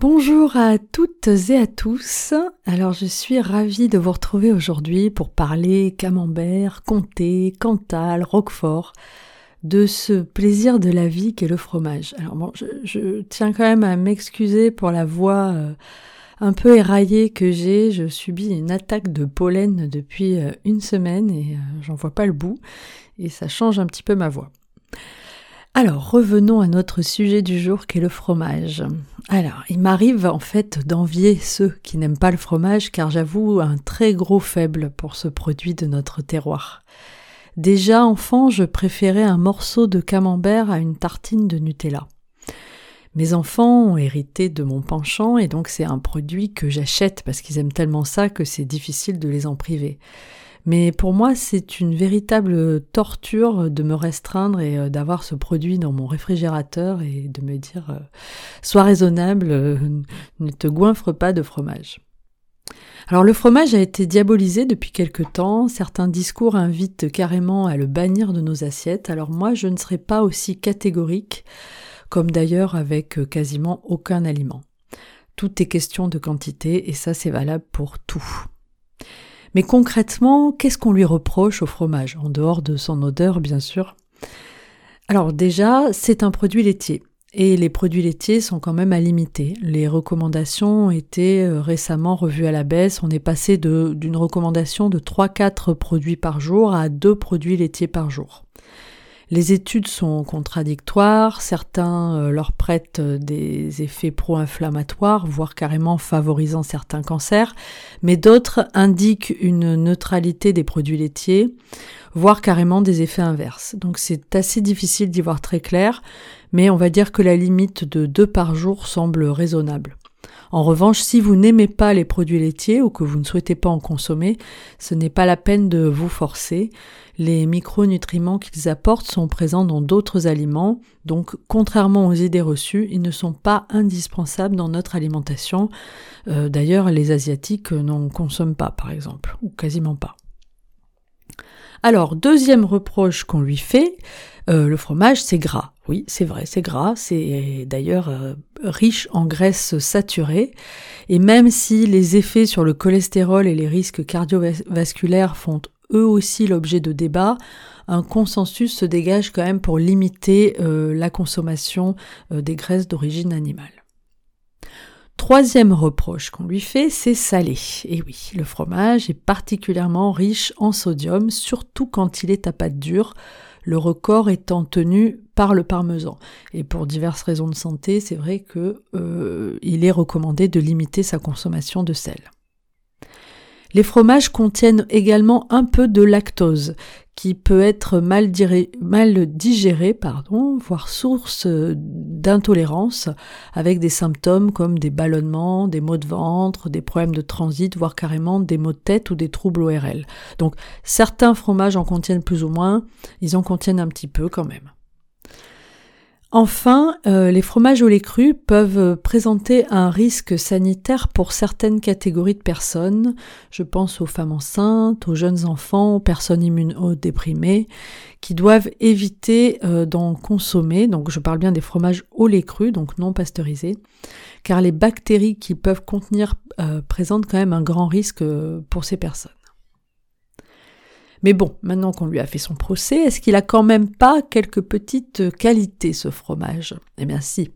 Bonjour à toutes et à tous. Alors je suis ravie de vous retrouver aujourd'hui pour parler camembert, comté, cantal, roquefort, de ce plaisir de la vie qu'est le fromage. Alors bon, je, tiens quand même à m'excuser pour la voix euh, un peu éraillée que j'ai. Je subis une attaque de pollen depuis euh, une semaine et euh, j'en vois pas le bout et ça change un petit peu ma voix. Alors, revenons à notre sujet du jour qui est le fromage. Alors, il m'arrive en fait d'envier ceux qui n'aiment pas le fromage car j'avoue un très gros faible pour ce produit de notre terroir. Déjà enfant, je préférais un morceau de camembert à une tartine de Nutella. Mes enfants ont hérité de mon penchant et donc c'est un produit que j'achète parce qu'ils aiment tellement ça que c'est difficile de les en priver. Mais pour moi, c'est une véritable torture de me restreindre et euh, d'avoir ce produit dans mon réfrigérateur et de me dire euh, sois raisonnable, euh, ne te goinfre pas de fromage. Alors le fromage a été diabolisé depuis quelque temps, certains discours invitent carrément à le bannir de nos assiettes, alors moi je ne serai pas aussi catégorique, comme d'ailleurs avec quasiment aucun aliment. Tout est question de quantité et ça c'est valable pour tout. Mais concrètement, qu'est-ce qu'on lui reproche au fromage, en dehors de son odeur bien sûr? Alors déjà, c'est un produit laitier. Et les produits laitiers sont quand même à limiter. Les recommandations ont été euh, récemment revues à la baisse. On est passé d'une recommandation de 3-4 produits par jour à 2 produits laitiers par jour. Les études sont contradictoires, certains euh, leur prêtent euh, des effets pro-inflammatoires, voire carrément favorisant certains cancers, mais d'autres indiquent une neutralité des produits laitiers, voire carrément des effets inverses. Donc c'est assez difficile d'y voir très clair, mais on va dire que la limite de deux par jour semble raisonnable. En revanche, si vous n'aimez pas les produits laitiers ou que vous ne souhaitez pas en consommer, ce n'est pas la peine de vous forcer. Les micronutriments qu'ils apportent sont présents dans d'autres aliments, donc contrairement aux idées reçues, ils ne sont pas indispensables dans notre alimentation. Euh, d'ailleurs, les Asiatiques n'en consomment pas, par exemple, ou quasiment pas. Alors, deuxième reproche qu'on lui fait, euh, le fromage, c'est gras. Oui, c'est vrai, c'est gras, c'est d'ailleurs euh, riche en graisses saturées, et même si les effets sur le cholestérol et les risques cardiovasculaires font eux aussi l'objet de débats, un consensus se dégage quand même pour limiter euh, la consommation des graisses d'origine animale. Troisième reproche qu'on lui fait, c'est salé. Et oui, le fromage est particulièrement riche en sodium, surtout quand il est à pâte dure, le record étant tenu par le parmesan. Et pour diverses raisons de santé, c'est vrai qu'il euh, est recommandé de limiter sa consommation de sel. Les fromages contiennent également un peu de lactose, qui peut être mal, digéré, pardon, voire source d'intolérance, avec des symptômes comme des ballonnements, des maux de ventre, des problèmes de transit, voire carrément des maux de tête ou des troubles ORL. Donc certains fromages en contiennent plus ou moins, ils en contiennent un petit peu quand même. Enfin, euh, les fromages au lait cru peuvent présenter un risque sanitaire pour certaines catégories de personnes. Je pense aux femmes enceintes, aux jeunes enfants, aux personnes immunodéprimées, qui doivent éviter euh, d'en consommer. Donc je parle bien des fromages au lait cru, donc non pasteurisés, car les bactéries qu'ils peuvent contenir euh, présentent quand même un grand risque pour ces personnes. Mais bon, maintenant qu'on lui a fait son procès, est-ce qu'il a quand même pas quelques petites qualités ce fromage? Eh bien si.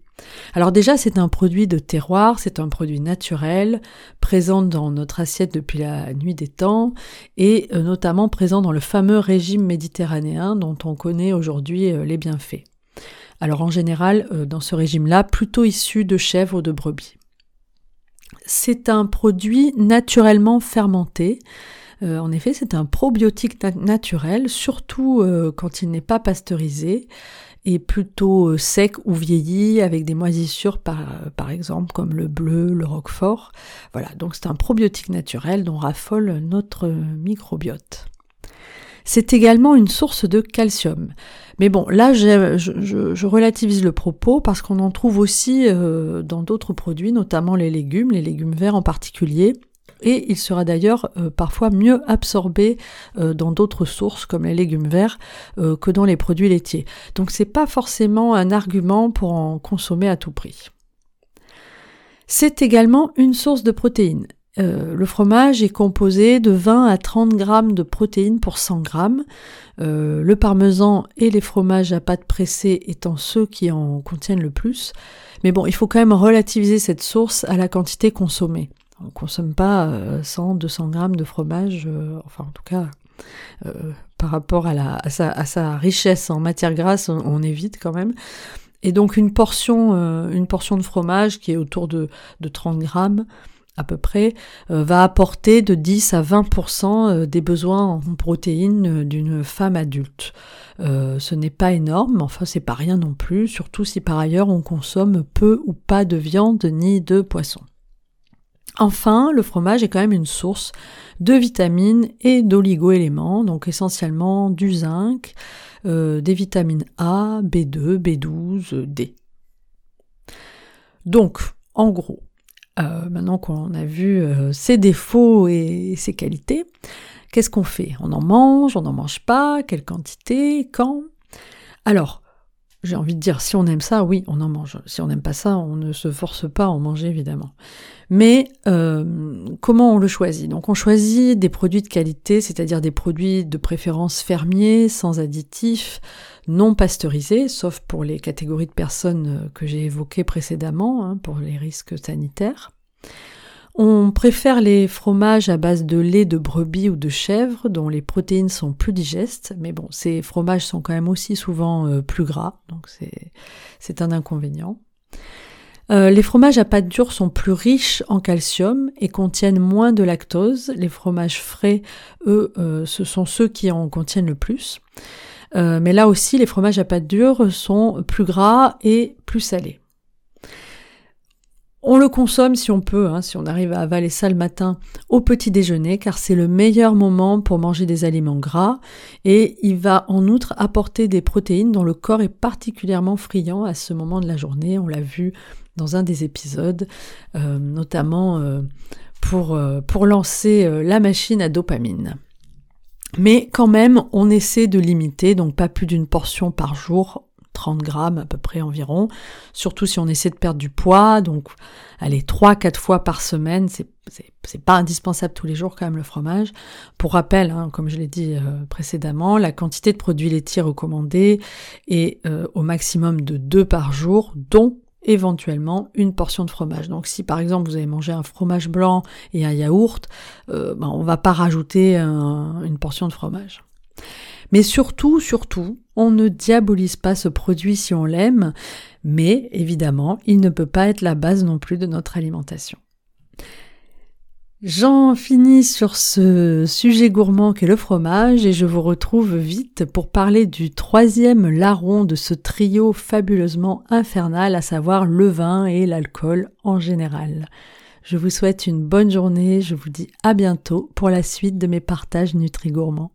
Alors déjà, c'est un produit de terroir, c'est un produit naturel, présent dans notre assiette depuis la nuit des temps, et euh, notamment présent dans le fameux régime méditerranéen dont on connaît aujourd'hui euh, les bienfaits. Alors en général, euh, dans ce régime-là, plutôt issu de chèvres ou de brebis. C'est un produit naturellement fermenté, euh, en effet, c'est un probiotique naturel, surtout euh, quand il n'est pas pasteurisé et plutôt euh, sec ou vieilli avec des moisissures par, exemple comme le bleu, le roquefort. Voilà, donc c'est un probiotique naturel dont raffole notre microbiote. C'est également une source de calcium. Mais bon, là, je, relativise le propos parce qu'on en trouve aussi dans d'autres produits, notamment les légumes, les légumes verts en particulier, et il sera d'ailleurs euh, parfois mieux absorbé euh, dans d'autres sources comme les légumes verts euh, que dans les produits laitiers. Donc c'est pas forcément un argument pour en consommer à tout prix. C'est également une source de protéines. Le fromage est composé de 20 à 30 grammes de protéines pour 100 grammes. Le parmesan et les fromages à pâte pressée étant ceux qui en contiennent le plus. Mais bon, il faut quand même relativiser cette source à la quantité consommée. On consomme pas 100, euh, 200 grammes de fromage, enfin en tout cas par rapport à, sa, richesse en matière grasse, on, évite quand même. Et donc une portion, une portion de fromage qui est autour de, de 30 grammes, à peu près, euh, va apporter de 10 à 20% euh, des besoins en protéines euh, d'une femme adulte. ce n'est pas énorme, enfin c'est pas rien non plus, surtout si par ailleurs on consomme peu ou pas de viande ni de poisson. Enfin, le fromage est quand même une source de vitamines et d'oligo-éléments, donc essentiellement du zinc, des vitamines A, B2, B12, D. Donc, en gros, euh, maintenant qu'on a vu euh, ses défauts et ses qualités, qu'est-ce qu'on fait? On en mange, on n'en mange pas, quelle quantité, quand? Alors, j'ai envie de dire, si on aime ça, oui, on en mange. Si on n'aime pas ça, on ne se force pas à en manger, évidemment. Mais euh, comment on le choisit? Donc on choisit des produits de qualité, c'est-à-dire des produits de préférence fermiers, sans additifs, non pasteurisés, sauf pour les catégories de personnes euh, que j'ai évoquées précédemment, hein, pour les risques sanitaires. On préfère les fromages à base de lait de brebis ou de chèvre, dont les protéines sont plus digestes, mais bon, ces fromages sont quand même aussi souvent euh, plus gras, donc c'est un inconvénient. Euh, les fromages à pâte dure sont plus riches en calcium et contiennent moins de lactose. Les fromages frais, eux, euh, ce sont ceux qui en contiennent le plus. Mais là aussi, les fromages à pâte dure sont plus gras et plus salés. On le consomme si on peut, hein, si on arrive à avaler ça le matin au petit déjeuner, car c'est le meilleur moment pour manger des aliments gras, et il va en outre apporter des protéines dont le corps est particulièrement friand à ce moment de la journée. On l'a vu dans un des épisodes, euh, notamment euh, pour, euh, pour lancer la machine à dopamine. Mais quand même, on essaie de limiter, donc pas plus d'une portion par jour, 30 grammes à peu près environ, surtout si on essaie de perdre du poids, donc allez, 3-4 fois par semaine, c'est, c'est, pas indispensable tous les jours quand même le fromage. Pour rappel, hein, comme je l'ai dit précédemment, la quantité de produits laitiers recommandés est au maximum de 2 par jour, dont éventuellement une portion de fromage. Donc si par exemple vous avez mangé un fromage blanc et un yaourt, euh, ben, on va pas rajouter une portion de fromage. Mais surtout, surtout, on ne diabolise pas ce produit si on l'aime, mais évidemment, il ne peut pas être la base non plus de notre alimentation. J'en finis sur ce sujet gourmand qu'est le fromage et je vous retrouve vite pour parler du troisième larron de ce trio fabuleusement infernal, à savoir le vin et l'alcool en général. Je vous souhaite une bonne journée, je vous dis à bientôt pour la suite de mes partages nutri-gourmands.